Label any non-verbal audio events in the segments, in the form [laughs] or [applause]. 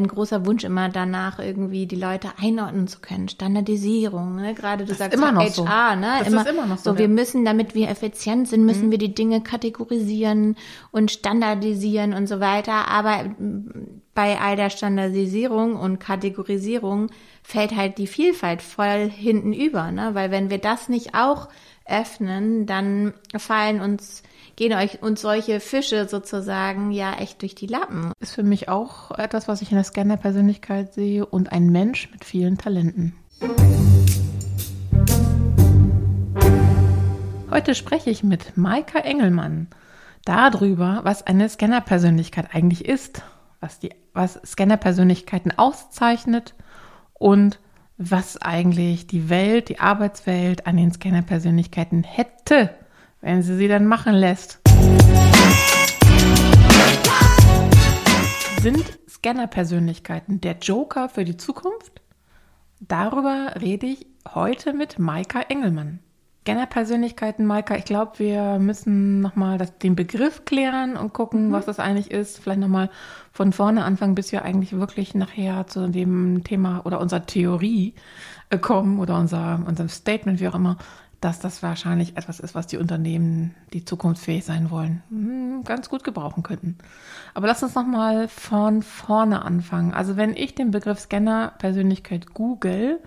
ein großer Wunsch immer danach, irgendwie die Leute einordnen zu können. Standardisierung, ne? gerade du Das sagst immer noch HR, so. ne? Das ist immer noch so, so wir ja. Mhm. müssen, damit wir effizient sind, müssen wir die Dinge kategorisieren und standardisieren und so weiter. Aber bei all der Standardisierung und Kategorisierung fällt halt die Vielfalt voll hinten über, ne? Weil wenn wir das nicht auch öffnen, dann fallen uns, gehen euch uns solche Fische sozusagen ja echt durch die Lappen. Ist für mich auch etwas, was ich in der Scanner-Persönlichkeit sehe und ein Mensch mit vielen Talenten. Heute spreche ich mit Maika Engelmann darüber, was eine Scanner-Persönlichkeit eigentlich ist, was, was Scanner-Persönlichkeiten auszeichnet und was eigentlich die Welt, die Arbeitswelt an den Scanner-Persönlichkeiten hätte, wenn sie sie dann machen lässt. Sind Scanner-Persönlichkeiten der Joker für die Zukunft? Darüber rede ich heute mit Maika Engelmann. Scanner-Persönlichkeiten, Maika, ich glaube, wir müssen nochmal den Begriff klären und gucken, was das eigentlich ist. Vielleicht nochmal von vorne anfangen, bis wir eigentlich wirklich nachher zu dem Thema oder unserer Theorie äh, kommen oder unser, unserem Statement, wie auch immer, dass das wahrscheinlich etwas ist, was die Unternehmen, die zukunftsfähig sein wollen, hm, ganz gut gebrauchen könnten. Aber lass uns nochmal von vorne anfangen. Also wenn ich den Begriff Scanner-Persönlichkeit google,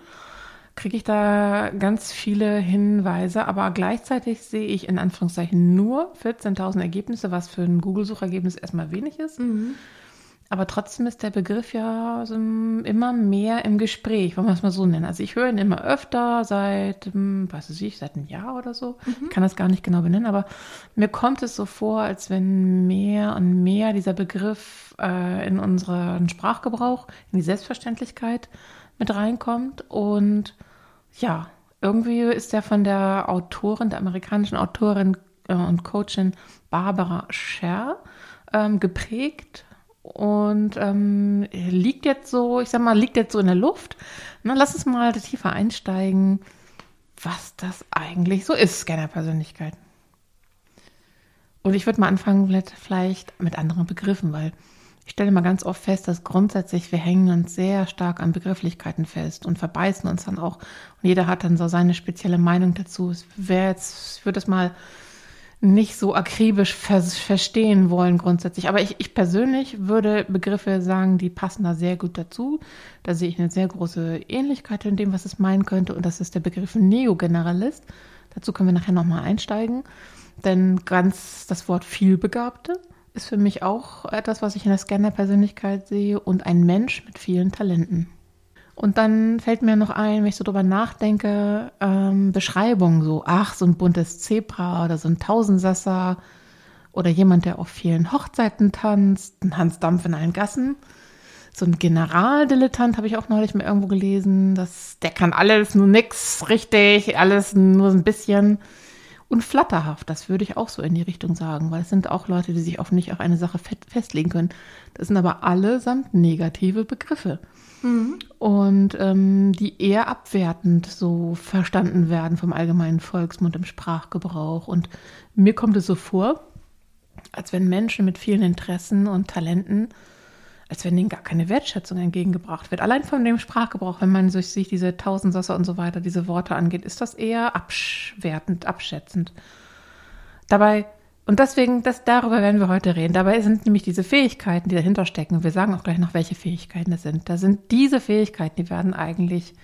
kriege ich da ganz viele Hinweise, aber gleichzeitig sehe ich in Anführungszeichen nur 14.000 Ergebnisse, was für ein Google-Suchergebnis erstmal wenig ist. Aber trotzdem ist der Begriff ja so immer mehr im Gespräch, wollen wir es mal so nennen. Also ich höre ihn immer öfter seit, hm, was weiß ich, seit einem Jahr oder so. Ich kann das gar nicht genau benennen, aber mir kommt es so vor, als wenn mehr und mehr dieser Begriff äh, in unseren Sprachgebrauch, in die Selbstverständlichkeit mit reinkommt. Und ja, irgendwie ist er von der Autorin, der amerikanischen Autorin äh, und Coachin Barbara Scher ähm, geprägt und ähm, liegt jetzt so, ich sag mal, liegt jetzt so in der Luft. Na, lass uns mal tiefer einsteigen, was das eigentlich so ist, Scanner-Persönlichkeit. Und ich würde mal anfangen, vielleicht- vielleicht mit anderen Begriffen, weil ich stelle mal ganz oft fest, dass grundsätzlich wir hängen uns sehr stark an Begrifflichkeiten fest und verbeißen uns dann auch. Und jeder hat dann so seine spezielle Meinung dazu. Es wäre jetzt, ich würde das mal nicht so akribisch vers verstehen wollen grundsätzlich. Aber ich, ich persönlich würde Begriffe sagen, die passen da sehr gut dazu. Da sehe ich eine sehr große Ähnlichkeit in dem, was es meinen könnte. Und das ist der Begriff Neogeneralist. Dazu können wir nachher nochmal einsteigen. Denn ganz das Wort Vielbegabte ist für mich auch etwas, was ich in der Scanner-Persönlichkeit sehe und ein Mensch mit vielen Talenten. Und dann fällt mir noch ein, wenn ich so drüber nachdenke, ähm, Beschreibungen so, ach, so ein buntes Zebra oder so ein Tausendsasser oder jemand, der auf vielen Hochzeiten tanzt, ein Hans Dampf in allen Gassen. So ein Generaldilettant habe ich auch neulich mal irgendwo gelesen, das, der kann alles, nur nix richtig, alles nur ein bisschen. Und flatterhaft, das würde ich auch so in die Richtung sagen, weil es sind auch Leute, die sich auf nicht auf eine Sache fe- festlegen können. Das sind aber allesamt negative Begriffe. Und ähm, die eher abwertend so verstanden werden vom allgemeinen Volksmund im Sprachgebrauch. Und mir kommt es so vor, als wenn Menschen mit vielen Interessen und Talenten, als wenn denen gar keine Wertschätzung entgegengebracht wird. Allein von dem Sprachgebrauch, wenn man sich, sich diese Tausendsasser und so weiter, diese Worte angeht, ist das eher abwertend, abschätzend. Dabei, und deswegen, das, darüber werden wir heute reden. Dabei sind nämlich diese Fähigkeiten, die dahinter stecken, wir sagen auch gleich noch, welche Fähigkeiten das sind. Da sind diese Fähigkeiten, die werden eigentlich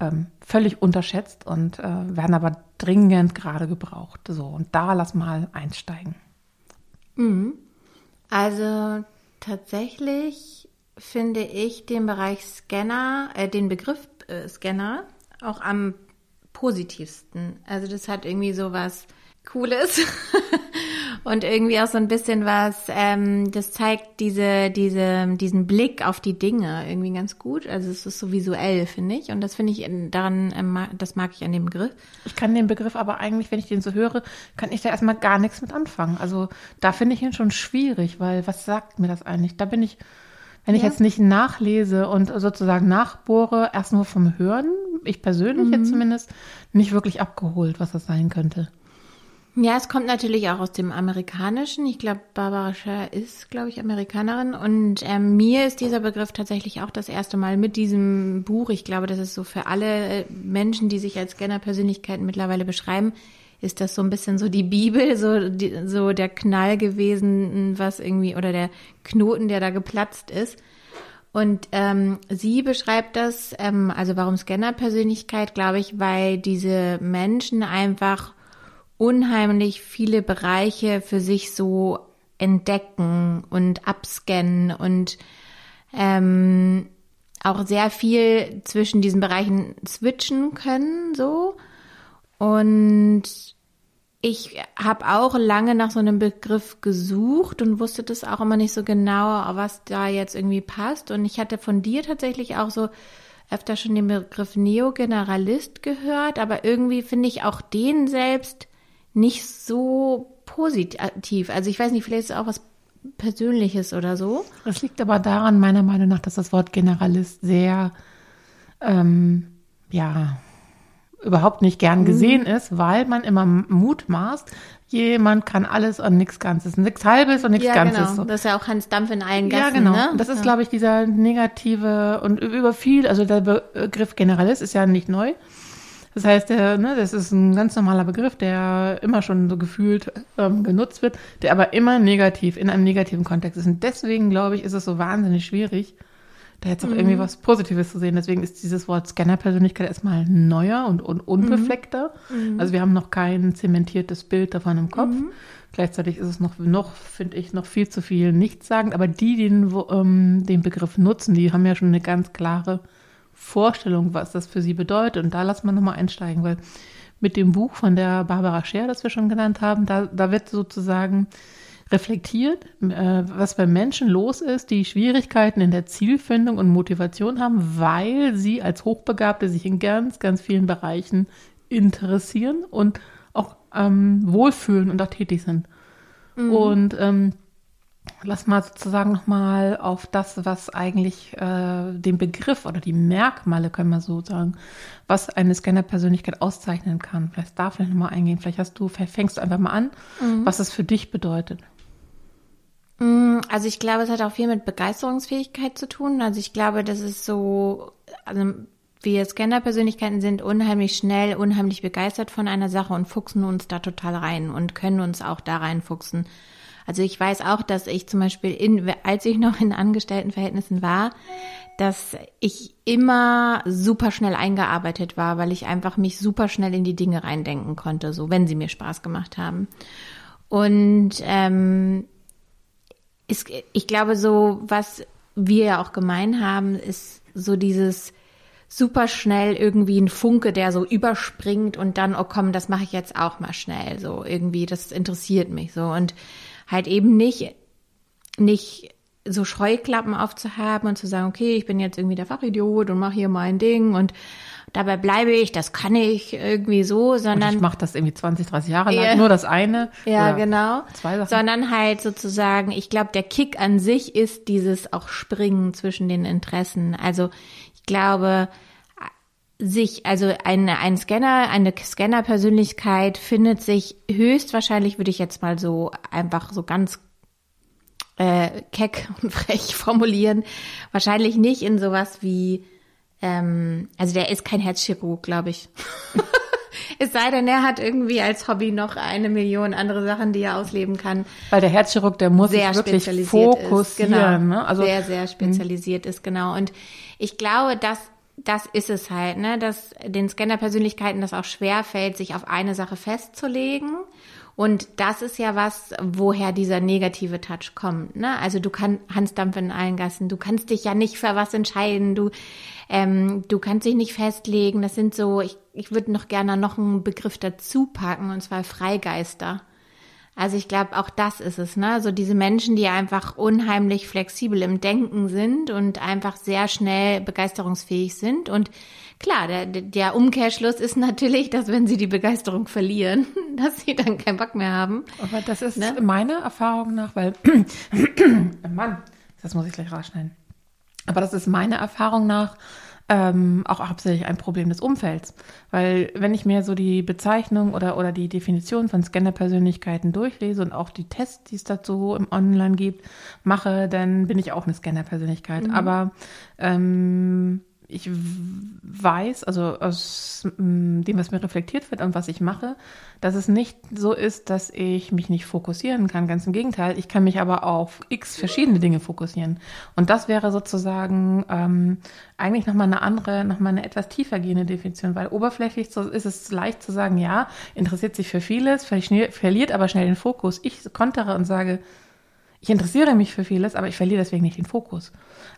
ähm, völlig unterschätzt und äh, werden aber dringend gerade gebraucht. So, und da lass mal einsteigen. Also tatsächlich finde ich den Bereich Scanner, äh, den Begriff äh, Scanner auch am positivsten. Also das hat irgendwie so was Cooles [laughs] und irgendwie auch so ein bisschen was, ähm, das zeigt diese, diese, diesen Blick auf die Dinge irgendwie ganz gut. Also es ist so visuell, finde ich. Und das finde ich in- daran, ähm, das mag ich an dem Begriff. Ich kann den Begriff aber eigentlich, wenn ich den so höre, kann ich da erstmal gar nichts mit anfangen. Also da finde ich ihn schon schwierig, weil was sagt mir das eigentlich? Da bin ich, wenn ich Ja. jetzt nicht nachlese und sozusagen nachbohre, erst nur vom Hören, ich persönlich jetzt zumindest, nicht wirklich abgeholt, was das sein könnte. Ja, es kommt natürlich auch aus dem Amerikanischen. Ich glaube, Barbara Scher ist, glaube ich, Amerikanerin. Und ähm, mir ist dieser Begriff tatsächlich auch das erste Mal mit diesem Buch. Ich glaube, das ist so für alle äh, Menschen, die sich als Scanner-Persönlichkeiten mittlerweile beschreiben, ist das so ein bisschen so die Bibel, so, die, so der Knall gewesen, was irgendwie, oder der Knoten, der da geplatzt ist. Und ähm, sie beschreibt das, ähm, also warum Scanner-Persönlichkeit, glaube ich, weil diese Menschen einfach unheimlich viele Bereiche für sich so entdecken und abscannen und ähm, auch sehr viel zwischen diesen Bereichen switchen können, so. Und ich habe auch lange nach so einem Begriff gesucht und wusste das auch immer nicht so genau, was da jetzt irgendwie passt. Und ich hatte von dir tatsächlich auch so öfter schon den Begriff Neogeneralist gehört, aber irgendwie finde ich auch den selbst nicht so positiv. Also ich weiß nicht, vielleicht ist es auch was Persönliches oder so. Das liegt aber daran, meiner Meinung nach, dass das Wort Generalist sehr, ähm, ja, überhaupt nicht gern mhm. gesehen mhm. ist, weil man immer mutmaßt, jemand kann alles und nichts Ganzes, nichts Halbes und nichts ja, Ganzes. Genau. Das ist ja auch Hans Dampf in allen Gassen. Ja, genau. Ne? Das ist, ja. glaube ich, dieser negative und über viel, also der Begriff Generalist ist ja nicht neu. Das heißt, der, ne, das ist ein ganz normaler Begriff, der immer schon so gefühlt ähm, genutzt wird, der aber immer negativ, in einem negativen Kontext ist. Und deswegen, glaube ich, ist es so wahnsinnig schwierig, da jetzt auch mhm. irgendwie was Positives zu sehen. Deswegen ist dieses Wort Scanner-Persönlichkeit erstmal neuer und, und unbefleckter. Mhm. Also wir haben noch kein zementiertes Bild davon im Kopf. Mhm. Gleichzeitig ist es noch, noch finde ich, noch viel zu viel nichtssagend. Aber die, die den, ähm, den Begriff nutzen, die haben ja schon eine ganz klare Vorstellung, was das für sie bedeutet. Und da lassen wir nochmal einsteigen, weil mit dem Buch von der Barbara Scher, das wir schon genannt haben, da, da wird sozusagen reflektiert, äh, was bei Menschen los ist, die Schwierigkeiten in der Zielfindung und Motivation haben, weil sie als Hochbegabte sich in ganz, ganz vielen Bereichen interessieren und auch ähm, wohlfühlen und auch tätig sind. Mhm. Und ähm, lass mal sozusagen nochmal auf das, was eigentlich äh, den Begriff oder die Merkmale, können wir so sagen, was eine Scanner-Persönlichkeit auszeichnen kann. Vielleicht darf ich nochmal eingehen. Vielleicht hast du, fängst du einfach mal an, mhm. was es für dich bedeutet. Mm, also ich glaube, es hat auch viel mit Begeisterungsfähigkeit zu tun. Also ich glaube, das ist so, also wir Scanner-Persönlichkeiten sind unheimlich schnell, unheimlich begeistert von einer Sache und fuchsen uns da total rein und können uns auch da reinfuchsen. Also ich weiß auch, dass ich zum Beispiel, in, als ich noch in Angestelltenverhältnissen war, dass ich immer super schnell eingearbeitet war, weil ich einfach mich super schnell in die Dinge reindenken konnte, so wenn sie mir Spaß gemacht haben. Und ähm, ist, ich glaube, so was wir ja auch gemein haben, ist so dieses super schnell irgendwie ein Funke, der so überspringt und dann, oh komm, das mache ich jetzt auch mal schnell. So irgendwie, das interessiert mich so. Und halt eben nicht, nicht so Scheuklappen aufzuhaben und zu sagen, okay, ich bin jetzt irgendwie der Fachidiot und mache hier mein Ding und dabei bleibe ich, das kann ich irgendwie so, sondern. Und ich mache das irgendwie 20, 30 Jahre lang, ja, nur das eine. Ja, genau. Zwei Sachen. Sondern halt sozusagen, ich glaube, der Kick an sich ist dieses auch Springen zwischen den Interessen. Also ich glaube, sich, also ein, ein Scanner, eine Scanner-Persönlichkeit findet sich höchstwahrscheinlich, würde ich jetzt mal so einfach so ganz äh, keck [laughs] und frech formulieren, wahrscheinlich nicht in sowas wie, ähm, also der ist kein Herzchirurg, glaube ich. [laughs] es sei denn, er hat irgendwie als Hobby noch eine Million andere Sachen, die er ausleben kann. Weil der Herzchirurg, der muss sehr sich wirklich fokussieren. Ist, genau, ne? also, sehr, sehr spezialisiert ist, genau. Und ich glaube, dass das ist es halt, ne, dass den Scanner-Persönlichkeiten das auch schwer fällt, sich auf eine Sache festzulegen. Und das ist ja was, woher dieser negative Touch kommt. Ne? Also du kannst Hans Dampf in allen Gassen, du kannst dich ja nicht für was entscheiden, du, ähm, du kannst dich nicht festlegen. Das sind so, ich, ich würde noch gerne noch einen Begriff dazu packen, und zwar Freigeister. Also ich glaube, auch das ist es, ne? So diese Menschen, die einfach unheimlich flexibel im Denken sind und einfach sehr schnell begeisterungsfähig sind. Und klar, der, der Umkehrschluss ist natürlich, dass wenn sie die Begeisterung verlieren, [laughs] dass sie dann keinen Bock mehr haben. Aber das ist ne? meiner Erfahrung nach, weil [clears throat] Mann, das muss ich gleich rausschneiden. Aber das ist meiner Erfahrung nach ähm, auch hauptsächlich ein Problem des Umfelds. Weil wenn ich mir so die Bezeichnung oder, oder die Definition von Scanner-Persönlichkeiten durchlese und auch die Tests, die es dazu im Online gibt, mache, dann bin ich auch eine Scanner-Persönlichkeit. Mhm. Aber ähm, ich weiß, also aus dem, was mir reflektiert wird und was ich mache, dass es nicht so ist, dass ich mich nicht fokussieren kann. Ganz im Gegenteil, ich kann mich aber auf x verschiedene Dinge fokussieren. Und das wäre sozusagen ähm, eigentlich nochmal eine andere, nochmal eine etwas tiefer gehende Definition, weil oberflächlich ist es leicht zu sagen, ja, interessiert sich für vieles, verliert aber schnell den Fokus. Ich kontere und sage, ich interessiere mich für vieles, aber ich verliere deswegen nicht den Fokus.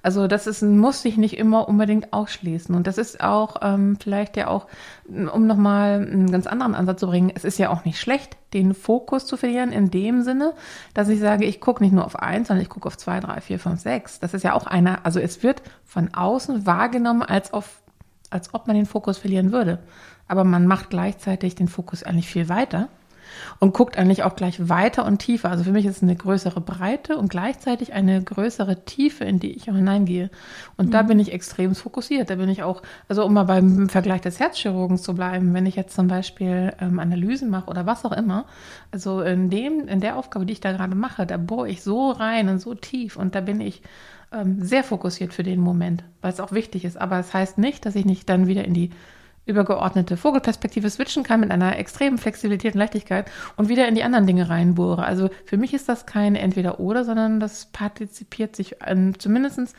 Also das ist, muss sich nicht immer unbedingt ausschließen. Und das ist auch ähm, vielleicht ja auch, um nochmal einen ganz anderen Ansatz zu bringen, es ist ja auch nicht schlecht, den Fokus zu verlieren in dem Sinne, dass ich sage, ich gucke nicht nur auf eins, sondern ich gucke auf zwei, drei, vier, fünf, sechs. Das ist ja auch einer, also es wird von außen wahrgenommen, als, auf, als ob man den Fokus verlieren würde. Aber man macht gleichzeitig den Fokus eigentlich viel weiter und guckt eigentlich auch gleich weiter und tiefer. Also für mich ist es eine größere Breite und gleichzeitig eine größere Tiefe, in die ich auch hineingehe. Und mhm. da bin ich extrem fokussiert. Da bin ich auch, also um mal beim Vergleich des Herzchirurgens zu bleiben, wenn ich jetzt zum Beispiel ähm, Analysen mache oder was auch immer, also in dem, in der Aufgabe, die ich da gerade mache, da bohre ich so rein und so tief und da bin ich ähm, sehr fokussiert für den Moment, weil es auch wichtig ist. Aber es das heißt nicht, dass ich nicht dann wieder in die übergeordnete Vogelperspektive switchen kann mit einer extremen Flexibilität und Leichtigkeit und wieder in die anderen Dinge reinbohre. Also für mich ist das kein Entweder-Oder, sondern das partizipiert sich ähm, zumindest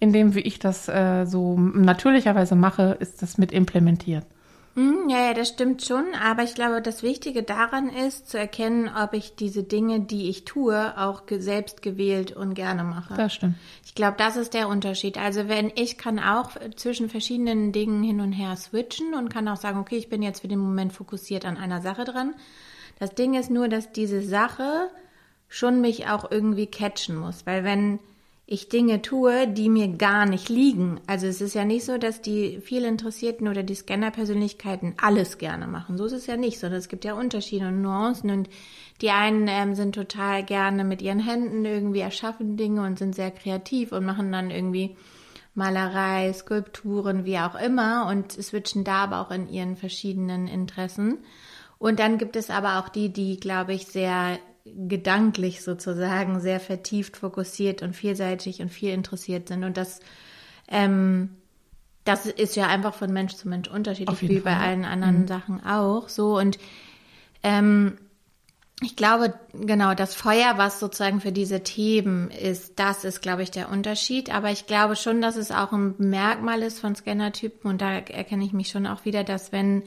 in dem, wie ich das äh, so natürlicherweise mache, ist das mit implementiert. Mhm, ja, ja, das stimmt schon. Aber ich glaube, das Wichtige daran ist, zu erkennen, ob ich diese Dinge, die ich tue, auch selbst gewählt und gerne mache. Das stimmt. Ich glaube, das ist der Unterschied. Also wenn ich kann auch zwischen verschiedenen Dingen hin und her switchen und kann auch sagen, okay, ich bin jetzt für den Moment fokussiert an einer Sache dran. Das Ding ist nur, dass diese Sache schon mich auch irgendwie catchen muss. Weil wenn ich Dinge tue, die mir gar nicht liegen. Also es ist ja nicht so, dass die viel Interessierten oder die Scanner-Persönlichkeiten alles gerne machen. So ist es ja nicht, sondern es gibt ja Unterschiede und Nuancen und die einen ähm, sind total gerne mit ihren Händen irgendwie erschaffen Dinge und sind sehr kreativ und machen dann irgendwie Malerei, Skulpturen, wie auch immer und switchen da aber auch in ihren verschiedenen Interessen. Und dann gibt es aber auch die, die, glaube ich, sehr gedanklich sozusagen sehr vertieft, fokussiert und vielseitig und viel interessiert sind. Und das, ähm, das ist ja einfach von Mensch zu Mensch unterschiedlich, wie Fall. bei allen anderen mhm. Sachen auch. So und ähm, ich glaube, genau, das Feuer, was sozusagen für diese Themen ist, das ist, glaube ich, der Unterschied. Aber ich glaube schon, dass es auch ein Merkmal ist von Scannertypen und da erkenne ich mich schon auch wieder, dass wenn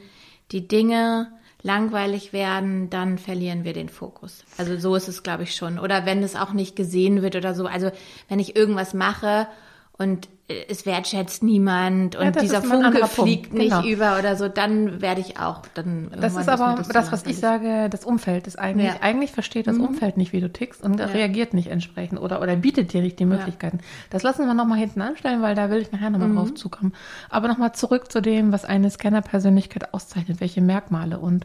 die Dinge langweilig werden, dann verlieren wir den Fokus. Also so ist es, glaube ich, schon. Oder wenn es auch nicht gesehen wird oder so. Also wenn ich irgendwas mache und es wertschätzt niemand und ja, dieser Funke fliegt nicht genau. über oder so, dann werde ich auch dann. Das ist aber das, das was ich sage, das Umfeld ist eigentlich, ja. eigentlich versteht das mhm. Umfeld nicht, wie du tickst und ja. reagiert nicht entsprechend oder, oder bietet dir nicht die Möglichkeiten. Das lassen wir nochmal hinten anstellen, weil da will ich nachher nochmal mhm. drauf zukommen. Aber nochmal zurück zu dem, was eine Scanner-Persönlichkeit auszeichnet, welche Merkmale und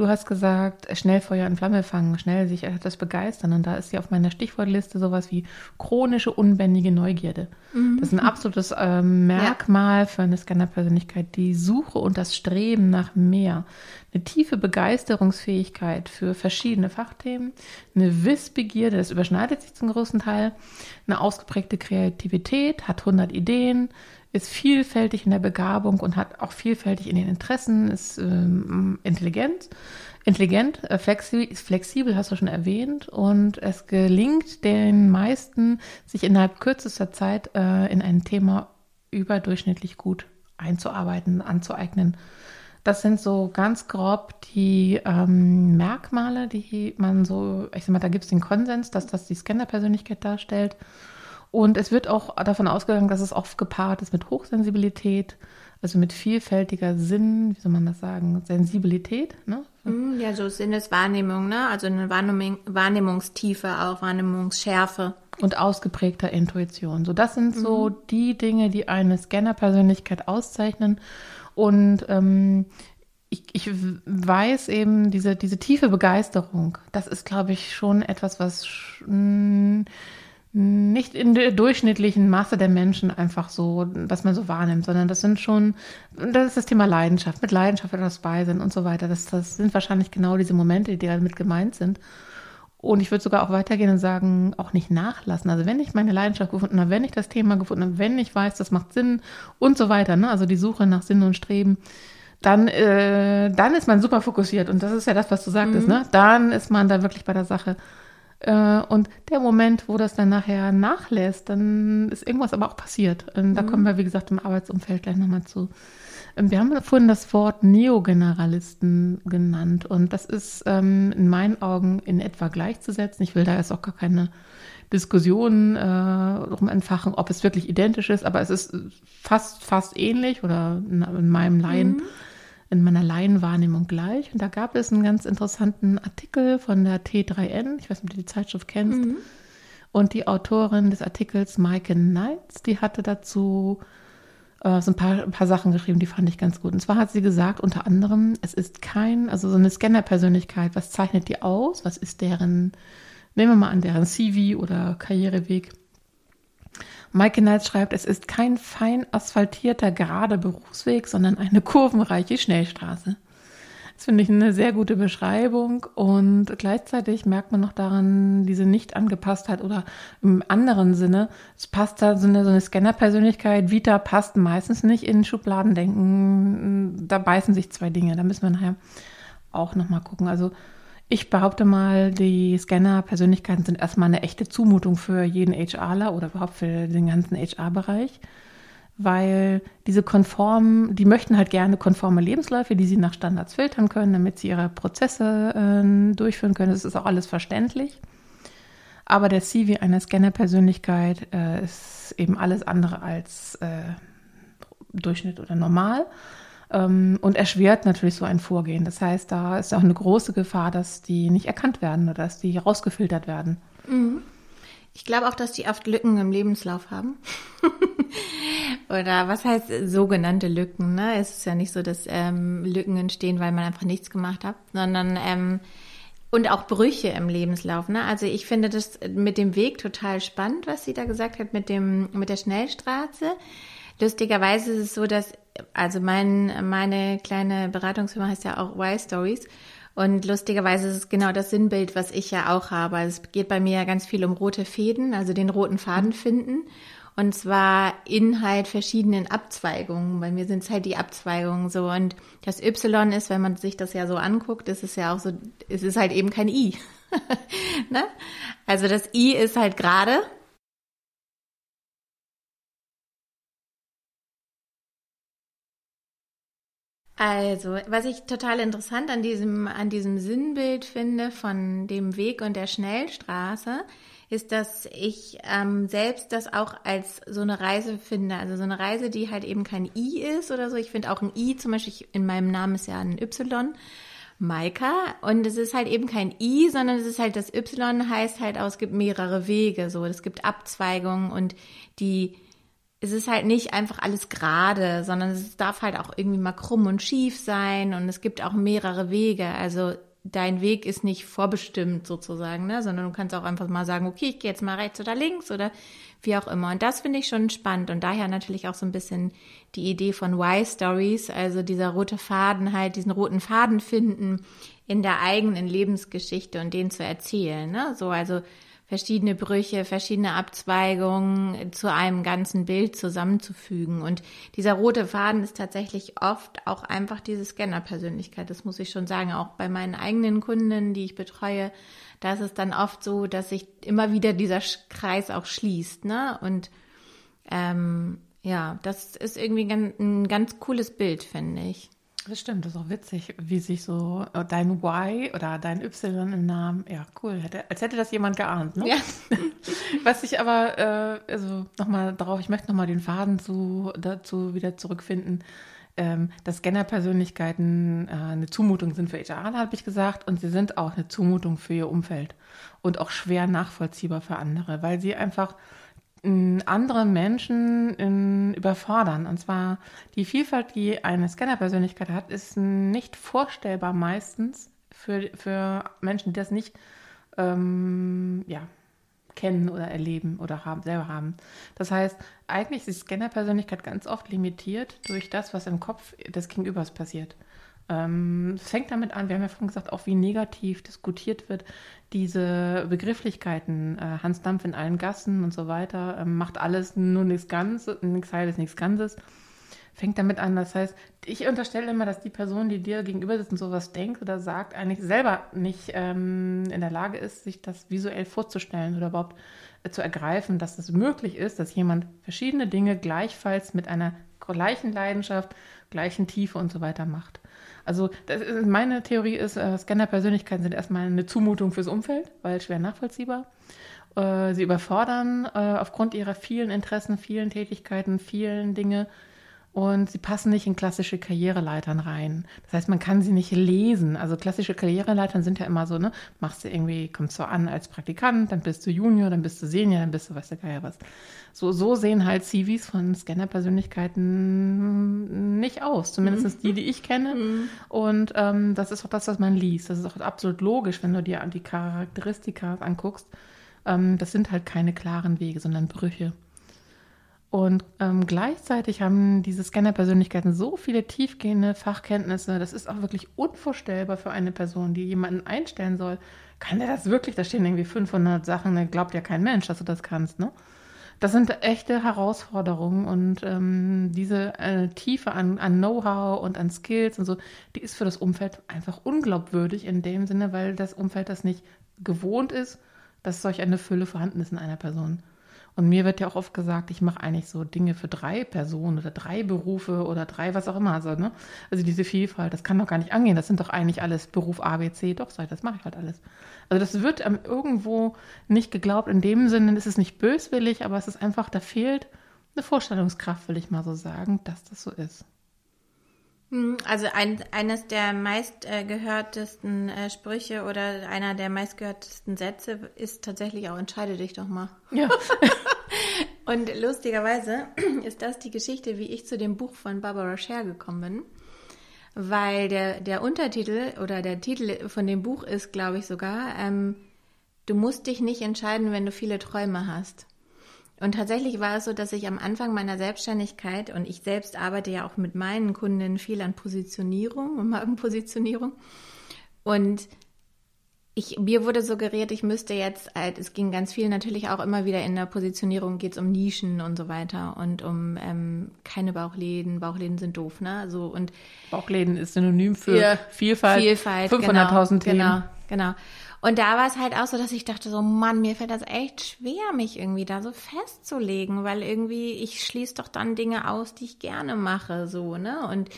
Du hast gesagt, schnell Feuer in Flamme fangen, schnell sich etwas begeistern. Und da ist ja auf meiner Stichwortliste sowas wie chronische, unbändige Neugierde. Mhm. Das ist ein absolutes äh, Merkmal ja. für eine Scanner-Persönlichkeit. Die Suche und das Streben nach mehr. Eine tiefe Begeisterungsfähigkeit für verschiedene Fachthemen. Eine Wissbegierde, das überschneidet sich zum großen Teil. Eine ausgeprägte Kreativität, hat 100 Ideen, ist vielfältig in der Begabung und hat auch vielfältig in den Interessen, ist ähm, intelligent, intelligent, äh, flexibel, flexibel, hast du schon erwähnt, und es gelingt den meisten, sich innerhalb kürzester Zeit äh, in ein Thema überdurchschnittlich gut einzuarbeiten, anzueignen. Das sind so ganz grob die ähm, Merkmale, die man so, ich sag mal, da gibt es den Konsens, dass das die Scanner-Persönlichkeit darstellt. Und es wird auch davon ausgegangen, dass es oft gepaart ist mit Hochsensibilität, also mit vielfältiger Sinn, wie soll man das sagen, Sensibilität. Ne? Mhm, ja, so Sinneswahrnehmung, ne? also eine Wahrnehmung, Wahrnehmungstiefe auch, Wahrnehmungsschärfe. Und ausgeprägter Intuition. So, das sind so mhm. die Dinge, die eine Scanner-Persönlichkeit auszeichnen. Und ähm, ich, ich weiß eben, diese, diese tiefe Begeisterung, das ist, glaube ich, schon etwas, was mh, nicht in der durchschnittlichen Masse der Menschen einfach so, was man so wahrnimmt, sondern das sind schon, das ist das Thema Leidenschaft, mit Leidenschaft etwas bei sind und so weiter. Das, das sind wahrscheinlich genau diese Momente, die damit gemeint sind. Und ich würde sogar auch weitergehen und sagen, auch nicht nachlassen. Also wenn ich meine Leidenschaft gefunden habe, wenn ich das Thema gefunden habe, wenn ich weiß, das macht Sinn und so weiter, ne? also die Suche nach Sinn und Streben, dann, äh, dann ist man super fokussiert. Und das ist ja das, was du sagtest, mhm. ne? Dann ist man da wirklich bei der Sache. Äh, und der Moment, wo das dann nachher nachlässt, dann ist irgendwas aber auch passiert. Und da mhm. kommen wir, wie gesagt, im Arbeitsumfeld gleich nochmal zu. Ähm, wir haben vorhin das Wort Neogeneralisten genannt und das ist ähm, in meinen Augen in etwa gleichzusetzen. Ich will da jetzt auch gar keine Diskussionen äh, drum entfachen, ob es wirklich identisch ist, aber es ist fast, fast ähnlich oder in, in meinem Laien. Mhm in meiner Laienwahrnehmung gleich. Und da gab es einen ganz interessanten Artikel von der T3N, ich weiß nicht, ob du die Zeitschrift kennst. Mhm. Und die Autorin des Artikels, Maike Knights, die hatte dazu äh, so ein paar, ein paar Sachen geschrieben, die fand ich ganz gut. Und zwar hat sie gesagt, unter anderem, es ist kein, also so eine Scanner-Persönlichkeit, was zeichnet die aus? Was ist deren, nehmen wir mal an, deren CV oder Karriereweg? Maike Knight schreibt, es ist kein fein asphaltierter, gerader Berufsweg, sondern eine kurvenreiche Schnellstraße. Das finde ich eine sehr gute Beschreibung und gleichzeitig merkt man noch daran diese Nicht-Angepasstheit oder im anderen Sinne, es passt da so eine, so eine Scanner-Persönlichkeit, Vita passt meistens nicht in Schubladendenken. Da beißen sich zwei Dinge, da müssen wir nachher auch nochmal gucken. Also ich behaupte mal, die Scanner-Persönlichkeiten sind erstmal eine echte Zumutung für jeden HRler oder überhaupt für den ganzen HR-Bereich, weil diese konformen, die möchten halt gerne konforme Lebensläufe, die sie nach Standards filtern können, damit sie ihre Prozesse äh, durchführen können. Das ist auch alles verständlich. Aber der CV einer Scanner-Persönlichkeit äh, ist eben alles andere als äh, Durchschnitt oder normal ähm, und erschwert natürlich so ein Vorgehen. Das heißt, da ist auch eine große Gefahr, dass die nicht erkannt werden oder dass die rausgefiltert werden. Mhm. Ich glaube auch, dass die oft Lücken im Lebenslauf haben. [laughs] Oder was heißt sogenannte Lücken? Ne? Es ist ja nicht so, dass ähm, Lücken entstehen, weil man einfach nichts gemacht hat, sondern ähm, und auch Brüche im Lebenslauf. Ne? Also ich finde das mit dem Weg total spannend, was sie da gesagt hat mit dem mit der Schnellstraße. Lustigerweise ist es so, dass also mein, meine kleine Beratungsfirma heißt ja auch Y-Stories. Und lustigerweise ist es genau das Sinnbild, was ich ja auch habe. Also es geht bei mir ja ganz viel um rote Fäden, also den roten Faden finden. Und zwar in halt verschiedenen Abzweigungen. Bei mir sind es halt die Abzweigungen so. Und das Y ist, wenn man sich das ja so anguckt, ist es ja auch so, es ist halt eben kein I. [laughs] ne? Also das I ist halt gerade Also, was ich total interessant an diesem, an diesem Sinnbild finde von dem Weg und der Schnellstraße, ist, dass ich ähm, selbst das auch als so eine Reise finde. Also so eine Reise, die halt eben kein I ist oder so. Ich finde auch ein I, zum Beispiel in meinem Namen ist ja ein Y. Maika und es ist halt eben kein I, sondern es ist halt das Y heißt halt auch, es gibt mehrere Wege, so es gibt Abzweigungen und die es ist halt nicht einfach alles gerade, sondern es darf halt auch irgendwie mal krumm und schief sein und es gibt auch mehrere Wege. Also dein Weg ist nicht vorbestimmt sozusagen, ne? sondern du kannst auch einfach mal sagen, okay, ich gehe jetzt mal rechts oder links oder wie auch immer. Und das finde ich schon spannend und daher natürlich auch so ein bisschen die Idee von Y-Stories, also dieser rote Faden halt, diesen roten Faden finden in der eigenen Lebensgeschichte und den zu erzählen. Ne? So, also verschiedene Brüche, verschiedene Abzweigungen zu einem ganzen Bild zusammenzufügen. Und dieser rote Faden ist tatsächlich oft auch einfach diese Scanner-Persönlichkeit. Das muss ich schon sagen. Auch bei meinen eigenen Kunden, die ich betreue, da ist es dann oft so, dass sich immer wieder dieser Kreis auch schließt. Ne? Und ähm, ja, das ist irgendwie ein, ein ganz cooles Bild, finde ich. Das stimmt, das ist auch witzig, wie sich so äh, dein Y oder dein Y im Namen, ja, cool, hätte, als hätte das jemand geahnt, ne? Ja. [laughs] Was ich aber, äh, also nochmal darauf, ich möchte nochmal den Faden zu, dazu wieder zurückfinden, ähm, dass Scanner-Persönlichkeiten äh, eine Zumutung sind für HR, habe ich gesagt, und sie sind auch eine Zumutung für ihr Umfeld und auch schwer nachvollziehbar für andere, weil sie einfach andere Menschen in, überfordern. Und zwar die Vielfalt, die eine Scanner-Persönlichkeit hat, ist nicht vorstellbar meistens für, für Menschen, die das nicht, ähm, ja, kennen oder erleben oder haben, selber haben. Das heißt, eigentlich ist die Scanner-Persönlichkeit ganz oft limitiert durch das, was im Kopf des Gegenübers passiert. Ähm, es fängt damit an, wir haben ja vorhin gesagt, auch wie negativ diskutiert wird, diese Begrifflichkeiten, äh, Hans Dampf in allen Gassen und so weiter, äh, macht alles nur nichts Ganzes, nichts Heiles, nichts Ganzes fängt damit an. Das heißt, ich unterstelle immer, dass die Person, die dir gegenüber sitzt und sowas denkt oder sagt, eigentlich selber nicht ähm, in der Lage ist, sich das visuell vorzustellen oder überhaupt äh, zu ergreifen, dass es möglich ist, dass jemand verschiedene Dinge gleichfalls mit einer gleichen Leidenschaft, gleichen Tiefe und so weiter macht. Also ist, meine Theorie ist, äh, Scanner-Persönlichkeiten sind erstmal eine Zumutung fürs Umfeld, weil schwer nachvollziehbar. Äh, sie überfordern äh, aufgrund ihrer vielen Interessen, vielen Tätigkeiten, vielen Dinge und sie passen nicht in klassische Karriereleitern rein. Das heißt, man kann sie nicht lesen. Also klassische Karriereleitern sind ja immer so, ne, machst du irgendwie, kommst du an als Praktikant, dann bist du Junior, dann bist du Senior, dann bist du, weiß der Geier was. So, so sehen halt CVs von Scanner-Persönlichkeiten nicht aus. Zumindest mhm. die, die ich kenne. Mhm. Und ähm, das ist auch das, was man liest. Das ist auch absolut logisch, wenn du dir die Charakteristika anguckst. Ähm, das sind halt keine klaren Wege, sondern Brüche. Und ähm, gleichzeitig haben diese Scanner-Persönlichkeiten so viele tiefgehende Fachkenntnisse, das ist auch wirklich unvorstellbar für eine Person, die jemanden einstellen soll. Kann der das wirklich? Da stehen irgendwie 500 Sachen, da glaubt ja kein Mensch, dass du das kannst, ne? Das sind echte Herausforderungen und ähm, diese äh, Tiefe an, an Know-how und an Skills und so, die ist für das Umfeld einfach unglaubwürdig in dem Sinne, weil das Umfeld das nicht gewohnt ist, dass solch eine Fülle vorhanden ist in einer Person. Und mir wird ja auch oft gesagt, ich mache eigentlich so Dinge für drei Personen oder drei Berufe oder drei, was auch immer. Also, ne? also diese Vielfalt, das kann doch gar nicht angehen. Das sind doch eigentlich alles Beruf A, B, C. Doch, ich, das mache ich halt alles. Also das wird ähm, irgendwo nicht geglaubt. In dem Sinne ist es nicht böswillig, aber es ist einfach, da fehlt eine Vorstellungskraft, will ich mal so sagen, dass das so ist. Hm, also ein, eines der meistgehörtesten äh, Sprüche oder einer der meistgehörtesten Sätze ist tatsächlich auch entscheide dich doch mal. Ja. [laughs] Und lustigerweise [clears throat] ist das die Geschichte, wie ich zu dem Buch von Barbara Scher gekommen bin. Weil der, der Untertitel oder der Titel von dem Buch ist, glaube ich sogar, ähm, du musst dich nicht entscheiden, wenn du viele Träume hast. Und tatsächlich war es so, dass ich am Anfang meiner Selbstständigkeit und ich selbst arbeite ja auch mit meinen Kunden viel an Positionierung und Markenpositionierung. [laughs] Und ich, mir wurde suggeriert, ich müsste jetzt, halt, es ging ganz viel natürlich auch immer wieder in der Positionierung, geht es um Nischen und so weiter und um ähm, keine Bauchläden. Bauchläden sind doof, ne? So, und Bauchläden ist synonym für, für Vielfalt. Vielfalt, 500.000 genau, Themen. Genau, genau. Und da war es halt auch so, dass ich dachte so, Mann, mir fällt das echt schwer, mich irgendwie da so festzulegen, weil irgendwie ich schließe doch dann Dinge aus, die ich gerne mache, so, ne? Und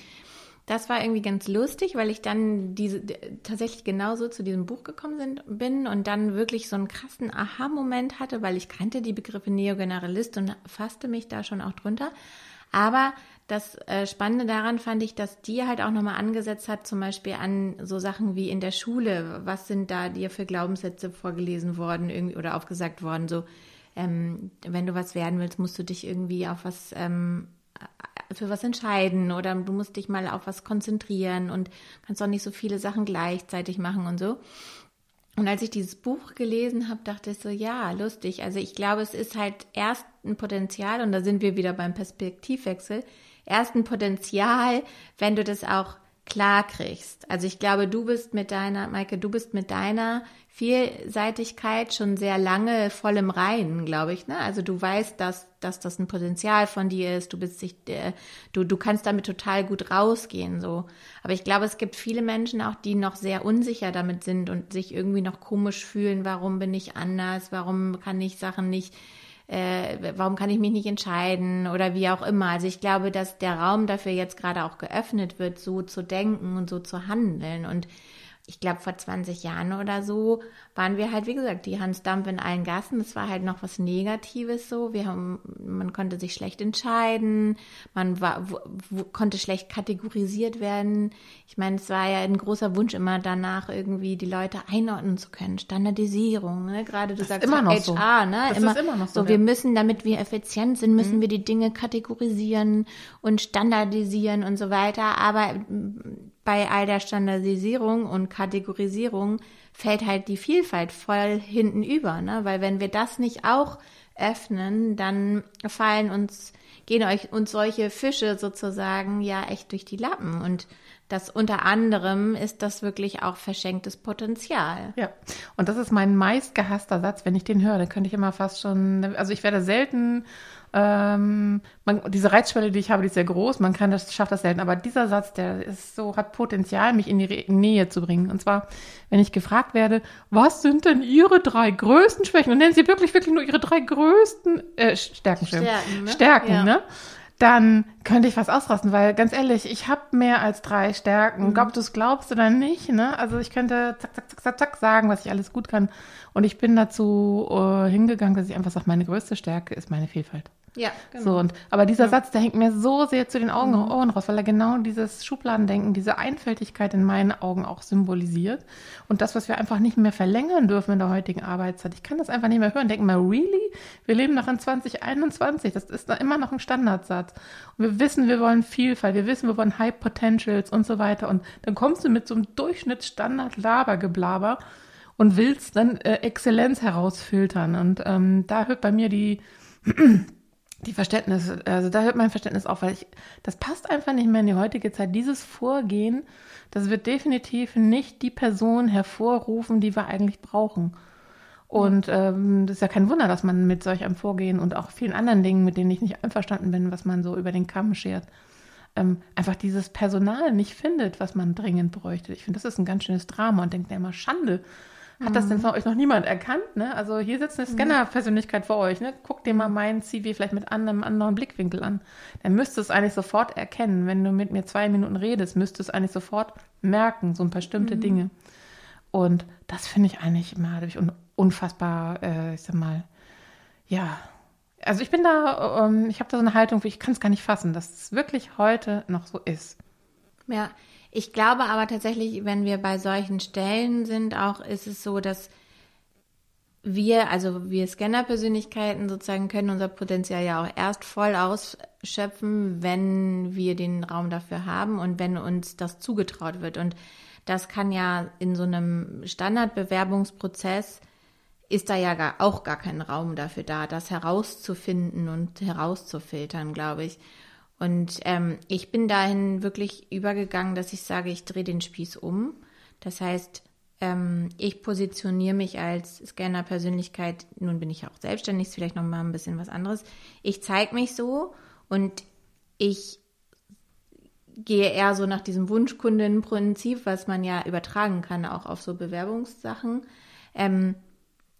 das war irgendwie ganz lustig, weil ich dann diese tatsächlich genauso zu diesem Buch gekommen sind, bin und dann wirklich so einen krassen Aha-Moment hatte, weil ich kannte die Begriffe Neogeneralist und fasste mich da schon auch drunter. Aber das äh, Spannende daran fand ich, dass die halt auch nochmal angesetzt hat, zum Beispiel an so Sachen wie in der Schule. Was sind da dir für Glaubenssätze vorgelesen worden irgendwie oder aufgesagt worden? So, ähm, wenn du was werden willst, musst du dich irgendwie auf was ähm, für was entscheiden oder du musst dich mal auf was konzentrieren und kannst auch nicht so viele Sachen gleichzeitig machen und so. Und als ich dieses Buch gelesen habe, dachte ich so, ja, lustig. Also ich glaube, es ist halt erst ein Potenzial, und da sind wir wieder beim Perspektivwechsel, erst ein Potenzial, wenn du das auch klar kriegst. Also ich glaube, du bist mit deiner, Maike, du bist mit deiner Vielseitigkeit schon sehr lange voll im Reinen, glaube ich. Ne? Also du weißt, dass, dass das ein Potenzial von dir ist. Du bist sich, äh, du, du kannst damit total gut rausgehen. So. Aber ich glaube, es gibt viele Menschen auch, die noch sehr unsicher damit sind und sich irgendwie noch komisch fühlen. Warum bin ich anders? Warum kann ich Sachen nicht äh, warum kann ich mich nicht entscheiden oder wie auch immer. Also ich glaube, dass der Raum dafür jetzt gerade auch geöffnet wird, so zu denken und so zu handeln. Und ich glaube, vor 20 Jahren oder so waren wir halt, wie gesagt, die Hans Dampf in allen Gassen. Das war halt noch was Negatives so. Wir haben, man konnte sich schlecht entscheiden, man war, wo, wo, konnte schlecht kategorisiert werden. Ich meine, es war ja ein großer Wunsch immer danach, irgendwie die Leute einordnen zu können. Standardisierung, ne? Gerade du das sagst immer noch HR, so. ne? Das immer, ist immer noch so. so wir müssen, damit wir effizient sind, müssen mhm. wir die Dinge kategorisieren und standardisieren und so weiter. Aber bei all der Standardisierung und Kategorisierung fällt halt die Vielfalt voll hinten über, ne? Weil wenn wir das nicht auch öffnen, dann fallen uns, gehen euch uns solche Fische sozusagen ja echt durch die Lappen. Und das unter anderem ist das wirklich auch verschenktes Potenzial. Ja, und das ist mein meistgehasster Satz. Wenn ich den höre, dann könnte ich immer fast schon, also ich werde selten ähm, man, diese Reizschwelle, die ich habe, die ist sehr groß. Man kann das, schafft das selten. Aber dieser Satz, der ist so, hat Potenzial, mich in die Re Nähe zu bringen. Und zwar, wenn ich gefragt werde, was sind denn Ihre drei größten Schwächen? Und nennen Sie wirklich, wirklich nur Ihre drei größten äh, Stärken. Stärken, ne? Stärken, ja. ne? Dann könnte ich was ausrasten, weil ganz ehrlich, ich habe mehr als drei Stärken. Mhm. Ob du es glaubst oder nicht, ne? Also ich könnte zack, zack, zack, zack, zack sagen, was ich alles gut kann. Und ich bin dazu äh, hingegangen, dass ich einfach sage, meine größte Stärke ist meine Vielfalt. Ja, genau. So, und, aber dieser ja. Satz, der hängt mir so sehr zu den Augen mhm. Ohren raus, weil er genau dieses Schubladendenken, diese Einfältigkeit in meinen Augen auch symbolisiert. Und das, was wir einfach nicht mehr verlängern dürfen in der heutigen Arbeitszeit. Ich kann das einfach nicht mehr hören. Denken mal, really? Wir leben noch in 2021. Das ist da immer noch ein Standardsatz. Und wir wissen, wir wollen Vielfalt. Wir wissen, wir wollen High Potentials und so weiter. Und dann kommst du mit so einem Durchschnittsstandard-Labergeblaber und willst dann äh, Exzellenz herausfiltern. Und ähm, da hört bei mir die die Verständnis, also da hört mein Verständnis auf, weil ich, das passt einfach nicht mehr in die heutige Zeit. Dieses Vorgehen, das wird definitiv nicht die Person hervorrufen, die wir eigentlich brauchen. Und ähm, das ist ja kein Wunder, dass man mit solch einem Vorgehen und auch vielen anderen Dingen, mit denen ich nicht einverstanden bin, was man so über den Kamm schert, ähm, einfach dieses Personal nicht findet, was man dringend bräuchte. Ich finde, das ist ein ganz schönes Drama und denkt mir immer, Schande, hat das denn mhm. von euch noch niemand erkannt? Ne? Also hier sitzt eine Scanner-Persönlichkeit vor euch. Ne? Guckt dir mal meinen CV vielleicht mit einem anderen Blickwinkel an. Dann müsste es eigentlich sofort erkennen. Wenn du mit mir zwei Minuten redest, müsste es eigentlich sofort merken, so ein paar bestimmte mhm. Dinge. Und das finde ich eigentlich immer unfassbar, äh, ich sag mal, ja. Also ich bin da, ähm, ich habe da so eine Haltung, ich kann es gar nicht fassen, dass es wirklich heute noch so ist. Ja, ich glaube aber tatsächlich, wenn wir bei solchen Stellen sind, auch ist es so, dass wir, also wir Scanner-Persönlichkeiten sozusagen können unser Potenzial ja auch erst voll ausschöpfen, wenn wir den Raum dafür haben und wenn uns das zugetraut wird. Und das kann ja in so einem Standardbewerbungsprozess ist da ja gar, auch gar kein Raum dafür da, das herauszufinden und herauszufiltern, glaube ich. Und ähm, ich bin dahin wirklich übergegangen, dass ich sage, ich drehe den Spieß um. Das heißt, ähm, ich positioniere mich als Scanner-Persönlichkeit. Nun bin ich auch selbstständig, ist vielleicht noch mal ein bisschen was anderes. Ich zeige mich so und ich gehe eher so nach diesem Wunschkundenprinzip, was man ja übertragen kann, auch auf so Bewerbungssachen. Ähm,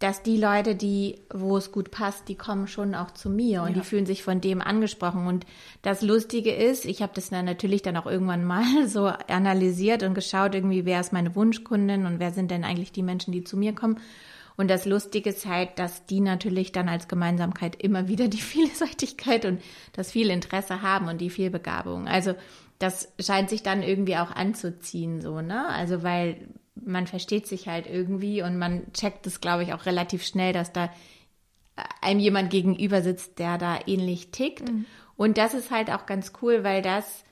dass die Leute, die, wo es gut passt, die kommen schon auch zu mir und ja. die fühlen sich von dem angesprochen. Und das Lustige ist, ich habe das dann natürlich dann auch irgendwann mal [laughs] so analysiert und geschaut, irgendwie, wer ist meine Wunschkundin und wer sind denn eigentlich die Menschen, die zu mir kommen. Und das Lustige ist halt, dass die natürlich dann als Gemeinsamkeit immer wieder die [laughs] Vielseitigkeit und das viel Interesse haben und die Vielbegabung. Also das scheint sich dann irgendwie auch anzuziehen, so, ne? Also weil man versteht sich halt irgendwie und man checkt es, glaube ich, auch relativ schnell, dass da einem jemand gegenüber sitzt, der da ähnlich tickt. Mhm. Und das ist halt auch ganz cool, weil das,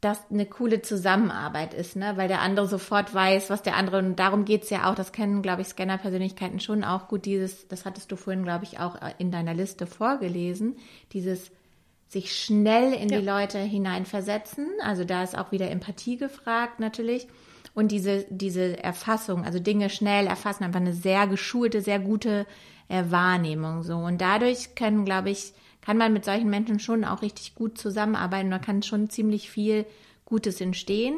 das eine coole Zusammenarbeit ist, ne? Weil der andere sofort weiß, was der andere, und darum geht's ja auch, das kennen, glaube ich, Scanner-Persönlichkeiten schon auch gut, dieses, das hattest du vorhin, glaube ich, auch in deiner Liste vorgelesen, dieses sich schnell in ja. die Leute hineinversetzen. Also da ist auch wieder Empathie gefragt natürlich. Und diese, diese Erfassung, also Dinge schnell erfassen, einfach eine sehr geschulte, sehr gute äh, Wahrnehmung so. Und dadurch können, glaube ich, kann man mit solchen Menschen schon auch richtig gut zusammenarbeiten. Da kann schon ziemlich viel Gutes entstehen.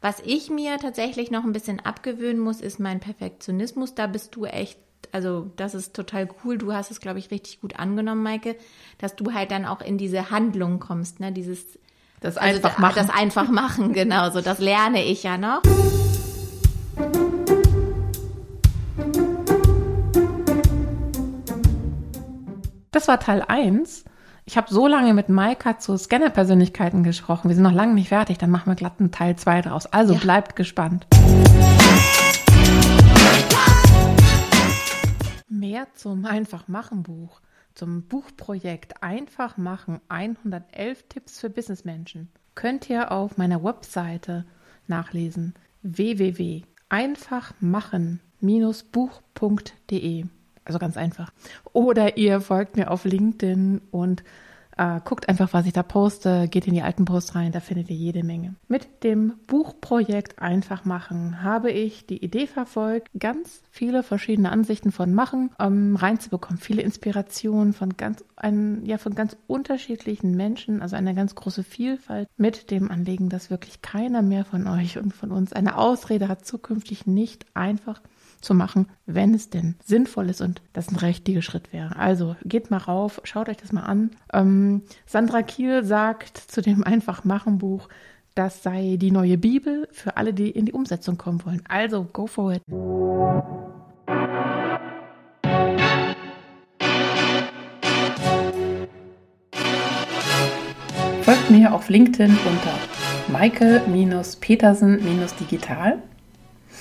Was ich mir tatsächlich noch ein bisschen abgewöhnen muss, ist mein Perfektionismus. Da bist du echt, also das ist total cool. Du hast es, glaube ich, richtig gut angenommen, Maike, dass du halt dann auch in diese Handlung kommst, ne? Dieses das also einfach machen. Das einfach machen, genau. So, das lerne ich ja noch. Das war Teil 1. Ich habe so lange mit Maika zu Scanner-Persönlichkeiten gesprochen. Wir sind noch lange nicht fertig. Dann machen wir glatt einen Teil 2 draus. Also ja. bleibt gespannt. Mehr zum Einfach-Machen-Buch zum Buchprojekt Einfach machen 111 Tipps für Businessmenschen könnt ihr auf meiner Webseite nachlesen. www.einfachmachen-buch.de also ganz einfach. Oder ihr folgt mir auf LinkedIn und äh, guckt einfach, was ich da poste, geht in die alten Posts rein, da findet ihr jede Menge. Mit dem Buchprojekt Einfach machen habe ich die Idee verfolgt, ganz viele verschiedene Ansichten von Machen ähm, reinzubekommen, viele Inspirationen von ganz, ein, ja, von ganz unterschiedlichen Menschen, also eine ganz große Vielfalt mit dem Anliegen, dass wirklich keiner mehr von euch und von uns eine Ausrede hat, zukünftig nicht einfach zu machen, wenn es denn sinnvoll ist und das ein richtiger Schritt wäre. Also geht mal rauf, schaut euch das mal an. Ähm, Sandra Kiel sagt zu dem Einfach-Machen-Buch, das sei die neue Bibel für alle, die in die Umsetzung kommen wollen. Also go for it. Folgt mir auf LinkedIn unter Michael-Petersen-Digital